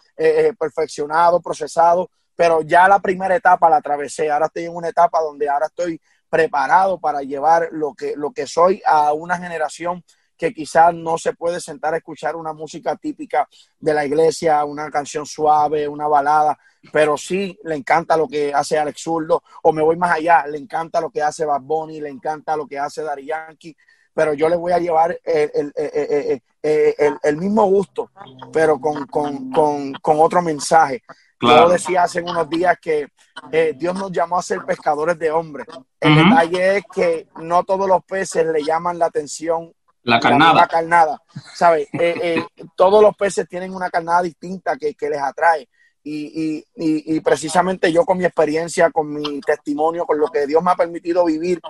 perfeccionado, procesado, pero ya la primera etapa la atravesé. Ahora estoy en una etapa donde ahora estoy preparado para llevar lo que, lo que soy a una generación que quizás no se puede sentar a escuchar una música típica de la iglesia, una canción suave, una balada, pero sí le encanta lo que hace Alex Zurdo, o me voy más allá, le encanta lo que hace Bad Bunny, le encanta lo que hace Dari Yankee, pero yo le voy a llevar el, el, mismo gusto, pero con, con, con, con otro mensaje. Yo decía hace unos días que eh, Dios nos llamó a ser pescadores de hombres. El detalle es que no todos los peces le llaman la atención. La carnada. La carnada, ¿sabes? Eh, eh, todos los peces tienen una carnada distinta que, les atrae. y, y, precisamente yo con mi experiencia, con mi testimonio, con lo que Dios me ha permitido vivir,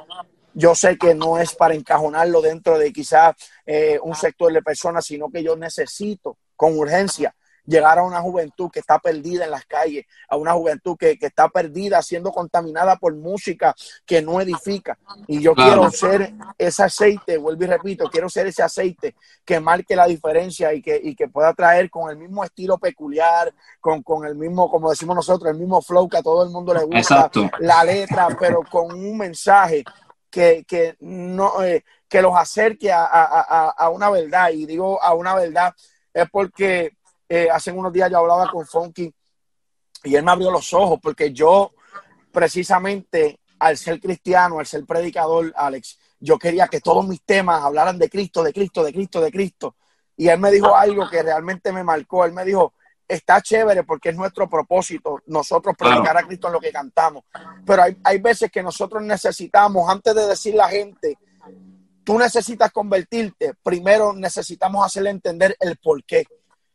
yo sé que no es para encajonarlo dentro de quizás eh, un sector de personas, sino que yo necesito con urgencia llegar a una juventud que está perdida en las calles, a una juventud que, está perdida, siendo contaminada por música que no edifica. Y yo quiero ser ese aceite, vuelvo y repito, quiero ser ese aceite que marque la diferencia y que, que pueda traer con el mismo estilo peculiar, con, con, el mismo, como decimos nosotros, el mismo flow que a todo el mundo le gusta, la letra, pero con un mensaje que, no, eh, que los acerque a, a una verdad. Y digo a una verdad es porque eh, hace unos días yo hablaba con Funky y él me abrió los ojos porque yo precisamente al ser cristiano, al ser predicador, Alex, yo quería que todos mis temas hablaran de Cristo, de Cristo, de Cristo, de Cristo. Y él me dijo algo que realmente me marcó. Él me dijo, está chévere porque es nuestro propósito, nosotros predicar a Cristo en lo que cantamos. Pero hay, hay veces que nosotros necesitamos, antes de decir a la gente, tú necesitas convertirte, primero necesitamos hacerle entender el por qué.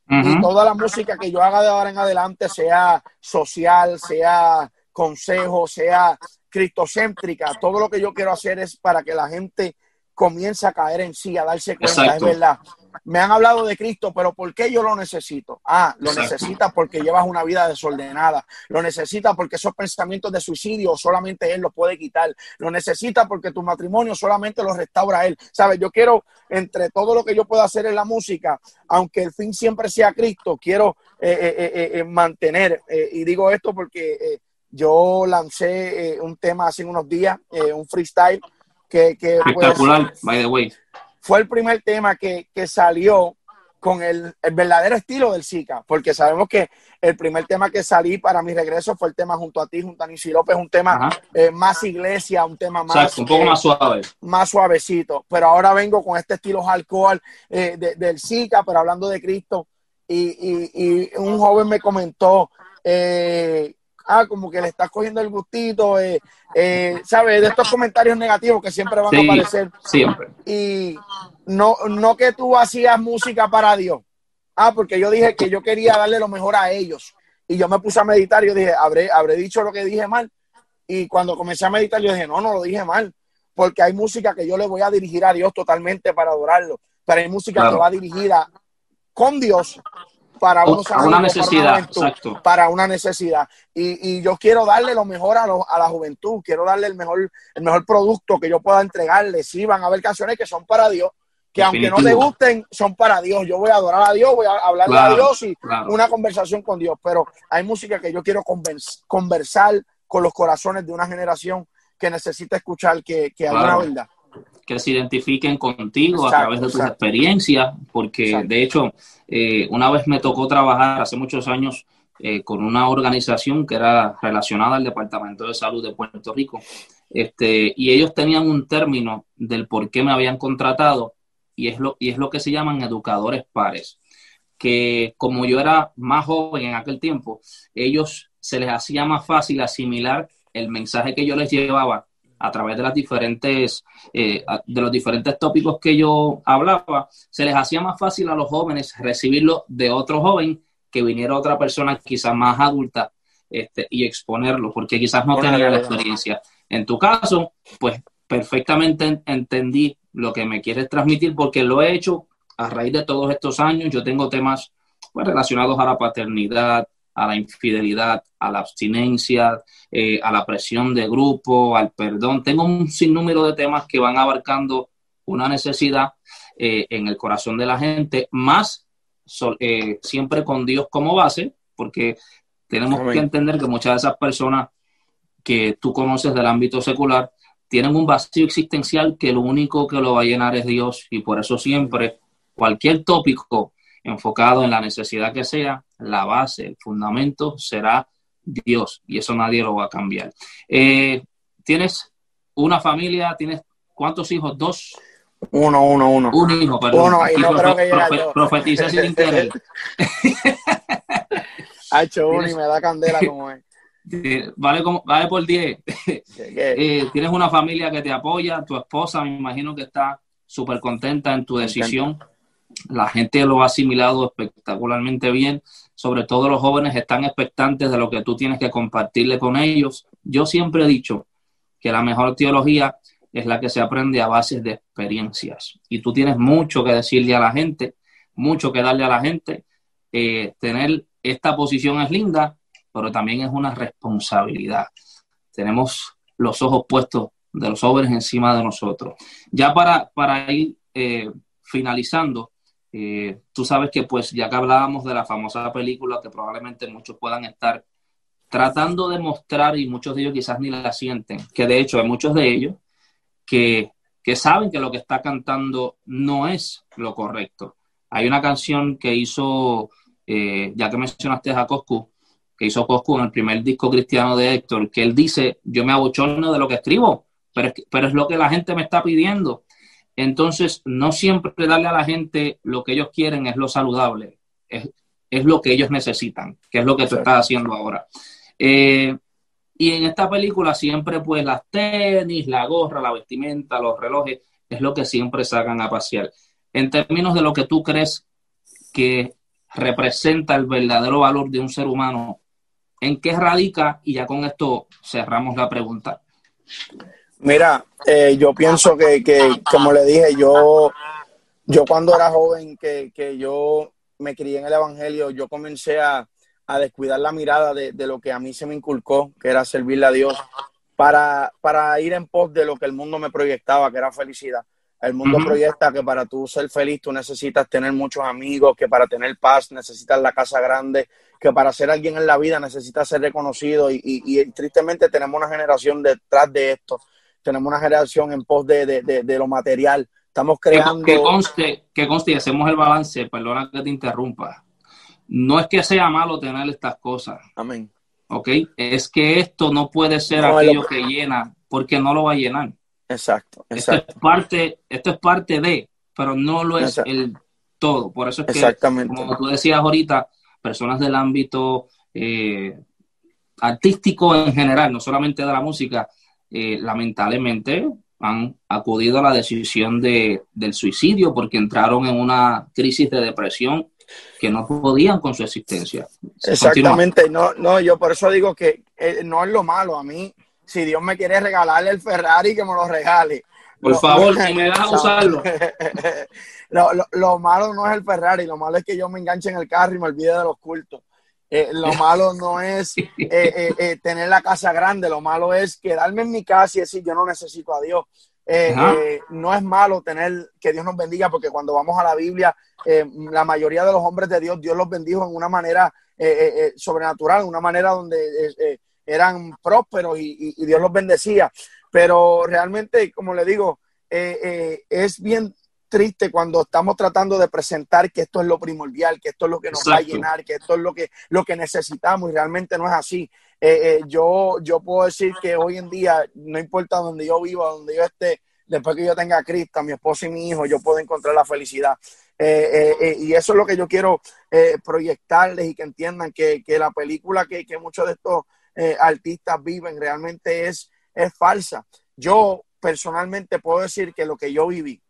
Y toda la música que yo haga de ahora en adelante, sea social, sea consejo, sea cristocéntrica, todo lo que yo quiero hacer es para que la gente comience a caer en sí, a darse cuenta, es verdad me han hablado de Cristo, pero ¿por qué yo lo necesito? Ah, lo necesitas porque llevas una vida desordenada. Lo necesitas porque esos pensamientos de suicidio solamente Él los puede quitar. Lo necesitas porque tu matrimonio solamente lo restaura Él. ¿Sabes? Yo quiero, entre todo lo que yo pueda hacer en la música, aunque el fin siempre sea Cristo, quiero eh, eh, eh, mantener, y digo esto porque yo lancé un tema hace unos días, un freestyle, que... que pues, Espectacular, by the way fue el primer tema que, salió con el, verdadero estilo del Zika, porque sabemos que el primer tema que salí para mi regreso fue el tema junto a ti, junto a Nisi López, un tema eh, más iglesia, un tema más... un poco más suave. Más suavecito, pero ahora vengo con este estilo alcohol eh, del Zika, pero hablando de Cristo, y, un joven me comentó eh, ah, como que le estás cogiendo el gustito, eh, eh, ¿sabes? De estos comentarios negativos que siempre van a aparecer. Siempre. Y no, no que tú hacías música para Dios. Ah, porque yo dije que yo quería darle lo mejor a ellos. Y yo me puse a meditar y yo dije, ¿habré, habré dicho lo que dije mal? Y cuando comencé a meditar, yo dije, no, no lo dije mal. Porque hay música que yo le voy a dirigir a Dios totalmente para adorarlo. Pero hay música que va dirigida con Dios para una necesidad, para, una necesidad. Y, yo quiero darle lo mejor a, a, la juventud, quiero darle el mejor, el mejor producto que yo pueda entregarle. Sí, van a haber canciones que son para Dios, que aunque no te gusten, son para Dios. Yo voy a adorar a Dios, voy a hablarle a Dios y una conversación con Dios. Pero hay música que yo quiero conversar con los corazones de una generación que necesita escuchar que, que hay una verdad que se identifiquen contigo a través de tus experiencias, porque de hecho, eh, una vez me tocó trabajar hace muchos años eh, con una organización que era relacionada al Departamento de Salud de Puerto Rico, este, y ellos tenían un término del por qué me habían contratado, y es lo, y es lo que se llaman educadores pares, que como yo era más joven en aquel tiempo, ellos se les hacía más fácil asimilar el mensaje que yo les llevaba a través de las diferentes, eh, de los diferentes tópicos que yo hablaba, se les hacía más fácil a los jóvenes recibirlo de otro joven que viniera otra persona quizás más adulta este, y exponerlo, porque quizás no tenía la experiencia. En tu caso, pues perfectamente entendí lo que me quieres transmitir porque lo he hecho a raíz de todos estos años. Yo tengo temas pues, relacionados a la paternidad, a la infidelidad, a la abstinencia, eh, a la presión de grupo, al perdón. Tengo un sinnúmero de temas que van abarcando una necesidad eh, en el corazón de la gente, más eh, siempre con Dios como base, porque tenemos que entender que muchas de esas personas que tú conoces del ámbito secular tienen un vacío existencial que lo único que lo va a llenar es Dios y por eso siempre cualquier tópico enfocado en la necesidad que sea, la base, el fundamento será Dios y eso nadie lo va a cambiar. Eh, ¿Tienes una familia? ¿Tienes cuántos hijos? ¿Dos? Uno, uno, uno. Un hijo, perdón. Uno, y no creo que profe sin querer. Ha hecho uno y me da candela como es. Vale, como, vale por 10. Eh, tienes una familia que te apoya, tu esposa me imagino que está súper contenta en tu decisión. La gente lo ha asimilado espectacularmente bien. Sobre todo los jóvenes están expectantes de lo que tú tienes que compartirle con ellos. Yo siempre he dicho que la mejor teología es la que se aprende a base de experiencias. Y tú tienes mucho que decirle a la gente, mucho que darle a la gente. Eh, tener esta posición es linda, pero también es una responsabilidad. Tenemos los ojos puestos de los jóvenes encima de nosotros. Ya para, para ir eh, finalizando, eh, tú sabes que pues ya que hablábamos de la famosa película que probablemente muchos puedan estar tratando de mostrar y muchos de ellos quizás ni la sienten, que de hecho hay muchos de ellos que, que saben que lo que está cantando no es lo correcto. Hay una canción que hizo, eh, ya que mencionaste a Coscu, que hizo Coscu en el primer disco cristiano de Héctor, que él dice, yo me abochorno de lo que escribo, pero pero es lo que la gente me está pidiendo. Entonces, no siempre darle a la gente lo que ellos quieren es lo saludable, es, es lo que ellos necesitan, que es lo que tú estás haciendo ahora. Eh, y en esta película siempre pues las tenis, la gorra, la vestimenta, los relojes, es lo que siempre sacan a pasear. En términos de lo que tú crees que representa el verdadero valor de un ser humano, ¿en qué radica? Y ya con esto cerramos la pregunta. Mira, eh, yo pienso que, que, como le dije, yo, yo cuando era joven, que, que yo me crié en el Evangelio, yo comencé a, a descuidar la mirada de, de, lo que a mí se me inculcó, que era servirle a Dios, para, para ir en pos de lo que el mundo me proyectaba, que era felicidad. El mundo proyecta que para tú ser feliz tú necesitas tener muchos amigos, que para tener paz necesitas la casa grande, que para ser alguien en la vida necesitas ser reconocido y, y, y tristemente tenemos una generación detrás de esto tenemos una generación en pos de, de, de, lo material. Estamos creando... Que, conste, que conste y hacemos el balance, perdona que te interrumpa. No es que sea malo tener estas cosas. Amén. ¿Ok? Es que esto no puede ser no, aquello lo... que llena, porque no lo va a llenar. Exacto, exacto. Esto es parte, esto es parte de, pero no lo es exacto. el todo. Por eso es que, Exactamente. como tú decías ahorita, personas del ámbito eh, artístico en general, no solamente de la música, eh, lamentablemente han acudido a la decisión de, del suicidio porque entraron en una crisis de depresión que no podían con su existencia. Exactamente, no, no, yo por eso digo que eh, no es lo malo. A mí, si Dios me quiere regalarle el Ferrari, que me lo regale. Por favor, (laughs) si me dejas usarlo. lo, (laughs) lo, lo, malo no es el Ferrari, lo malo es que yo me enganche en el carro y me olvide de los cultos. Eh, lo (laughs) malo no es eh, eh, tener la casa grande, lo malo es quedarme en mi casa y decir yo no necesito a Dios. No es malo tener que Dios nos bendiga porque cuando vamos a la Biblia, la mayoría de los hombres de Dios, Dios los bendijo en una manera sobrenatural, en una manera donde eran prósperos y, y, y, Dios los bendecía. Pero realmente, como le digo, es bien triste cuando estamos tratando de presentar que esto es lo primordial, que esto es lo que nos Exacto. va a llenar, que esto es lo que, lo que necesitamos y realmente no es así. Eh, eh, yo, yo puedo decir que hoy en día, no importa donde yo viva, donde yo esté, después que yo tenga a Cristo, a mi esposo y mi hijo, yo puedo encontrar la felicidad. Eh, y eso es lo que yo quiero proyectarles y que entiendan que, que la película que, que, muchos de estos artistas viven realmente es, es falsa. Yo personalmente puedo decir que lo que yo viví,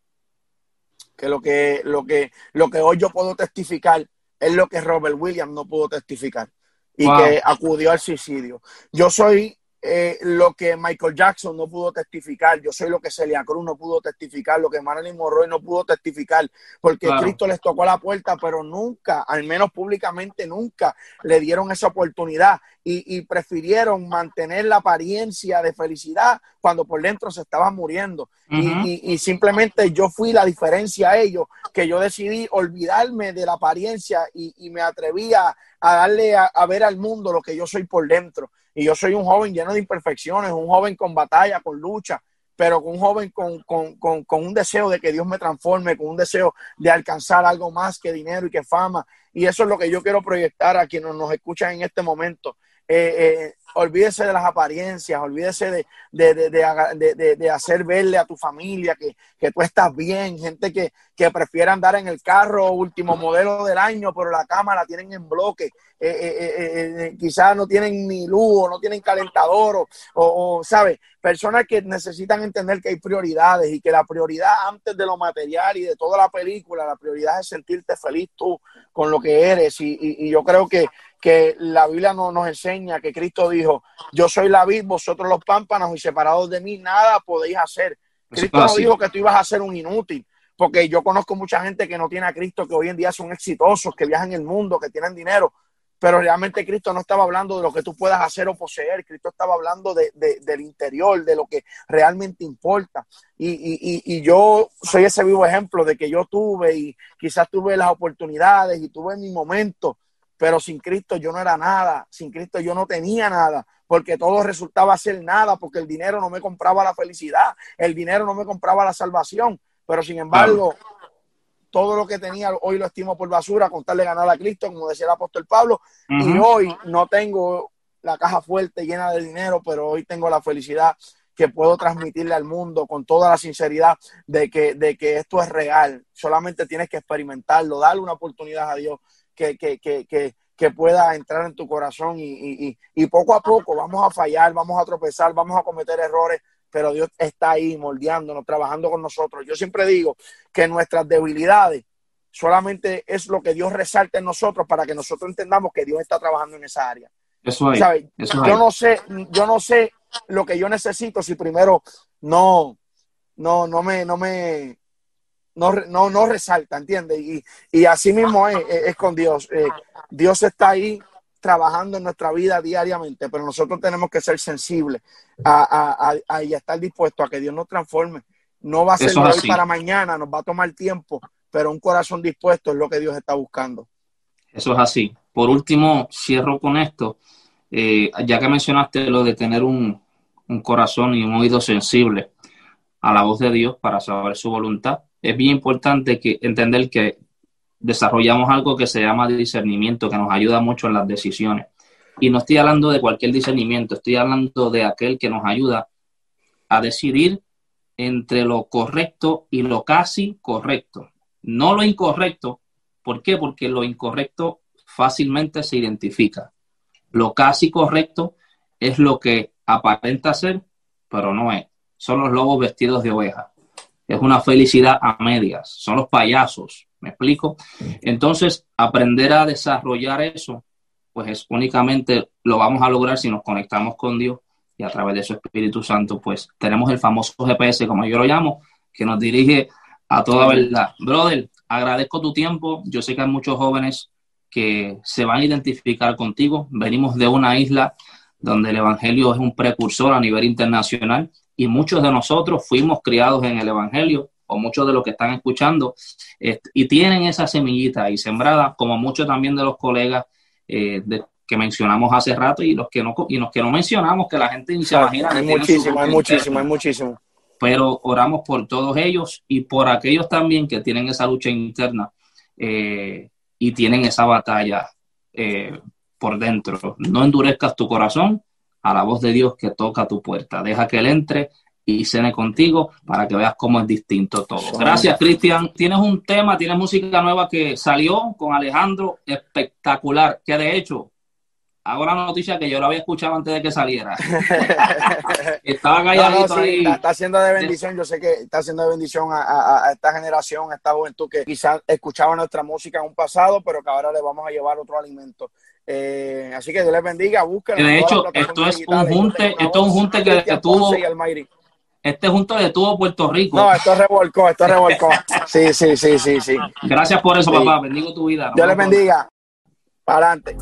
que lo que, lo que, lo que hoy yo puedo testificar es lo que Robert Williams no pudo testificar y wow. que acudió al suicidio. Yo soy eh, lo que Michael Jackson no pudo testificar, yo soy lo que Celia Cruz no pudo testificar, lo que Marilyn Monroe no pudo testificar, porque claro. Cristo les tocó la puerta, pero nunca, al menos públicamente nunca, le dieron esa oportunidad y, y prefirieron mantener la apariencia de felicidad cuando por dentro se estaban muriendo. Uh -huh. y, y, y, simplemente yo fui la diferencia a ellos, que yo decidí olvidarme de la apariencia y, me atreví a, a darle a, a ver al mundo lo que yo soy por dentro. Y yo soy un joven lleno de imperfecciones, un joven con batalla, con lucha, pero un joven con, con, con, con, un deseo de que Dios me transforme, con un deseo de alcanzar algo más que dinero y que fama. Y eso es lo que yo quiero proyectar a quienes nos escuchan en este momento. Eh, olvídese de las apariencias, olvídese de, de, de, de, hacer verle a tu familia que, que tú estás bien, gente que, que, prefiere andar en el carro último modelo del año, pero la cama la tienen en bloque, eh, eh, eh, quizás no tienen ni luz o no tienen calentador o, o, ¿sabes? Personas que necesitan entender que hay prioridades y que la prioridad antes de lo material y de toda la película, la prioridad es sentirte feliz tú con lo que eres y, y yo creo que que la Biblia no, nos enseña que Cristo dijo, yo soy la vid, vosotros los pámpanos y separados de mí nada podéis hacer. Cristo no dijo que tú ibas a ser un inútil, porque yo conozco mucha gente que no tiene a Cristo, que hoy en día son exitosos, que viajan el mundo, que tienen dinero, pero realmente Cristo no estaba hablando de lo que tú puedas hacer o poseer, Cristo estaba hablando de, del interior, de lo que realmente importa. Y, y, y, yo soy ese vivo ejemplo de que yo tuve y quizás tuve las oportunidades y tuve mi momento pero sin Cristo yo no era nada, sin Cristo yo no tenía nada, porque todo resultaba ser nada, porque el dinero no me compraba la felicidad, el dinero no me compraba la salvación, pero sin embargo, todo lo que tenía hoy lo estimo por basura, contarle ganar a Cristo, como decía el apóstol Pablo, y hoy no tengo la caja fuerte llena de dinero, pero hoy tengo la felicidad que puedo transmitirle al mundo con toda la sinceridad de que, de que esto es real. Solamente tienes que experimentarlo, darle una oportunidad a Dios que, que, que, que pueda entrar en tu corazón y, y, poco a poco vamos a fallar, vamos a tropezar, vamos a cometer errores, pero Dios está ahí moldeándonos, trabajando con nosotros. Yo siempre digo que nuestras debilidades solamente es lo que Dios resalta en nosotros para que nosotros entendamos que Dios está trabajando en esa área. Eso es. yo no sé, yo no sé lo que yo necesito si primero no, no, no me, no me, no, no, no resalta, ¿entiendes? Y, y así mismo es, es con Dios. Eh, Dios está ahí trabajando en nuestra vida diariamente, pero nosotros tenemos que ser sensibles a, a, a, y estar dispuestos a que Dios nos transforme. No va a ser de hoy para mañana, nos va a tomar tiempo, pero un corazón dispuesto es lo que Dios está buscando. Eso es así. Por último, cierro con esto. Eh, ya que mencionaste lo de tener un, un corazón y un oído sensible a la voz de Dios para saber su voluntad, es bien importante que entender que desarrollamos algo que se llama discernimiento, que nos ayuda mucho en las decisiones. Y no estoy hablando de cualquier discernimiento, estoy hablando de aquel que nos ayuda a decidir entre lo correcto y lo casi correcto. No lo incorrecto. ¿Por qué? Porque lo incorrecto fácilmente se identifica. Lo casi correcto es lo que aparenta ser, pero no es. Son los lobos vestidos de oveja es una felicidad a medias, son los payasos, ¿me explico? Entonces, aprender a desarrollar eso, pues es únicamente lo vamos a lograr si nos conectamos con Dios y a través de su Espíritu Santo, pues tenemos el famoso GPS, como yo lo llamo, que nos dirige a toda verdad. Brother, agradezco tu tiempo, yo sé que hay muchos jóvenes que se van a identificar contigo, venimos de una isla donde el Evangelio es un precursor a nivel internacional y muchos de nosotros fuimos criados en el Evangelio, o muchos de los que están escuchando, y tienen esa semillita ahí sembrada, como muchos también de los colegas eh, que mencionamos hace rato y los que no y los que no mencionamos, que la gente ni se imagina. Hay muchísimo, hay muchísimo, hay muchísimo. Pero oramos por todos ellos y por aquellos también que tienen esa lucha interna eh, y tienen esa batalla eh, por dentro. No endurezcas tu corazón, a la voz de Dios que toca tu puerta. Deja que Él entre y cene contigo para que veas cómo es distinto todo. Gracias, Cristian. Tienes un tema, tienes música nueva que salió con Alejandro, espectacular, que de hecho, hago la noticia que yo lo había escuchado antes de que saliera. (laughs) Estaba calladito ahí. Está, haciendo de bendición, yo sé que está haciendo de bendición a, esta generación, a esta juventud que quizás escuchaba nuestra música en un pasado, pero que ahora le vamos a llevar otro alimento. Eh, así que Dios les bendiga, busquen. De hecho, esto es un junte, esto es un junte que, tuvo. Este junto de tuvo Puerto Rico. No, esto revolcó, esto revolcó. Sí, sí, sí, sí, sí. Gracias por eso, papá. Bendigo tu vida. Dios les bendiga. Para adelante.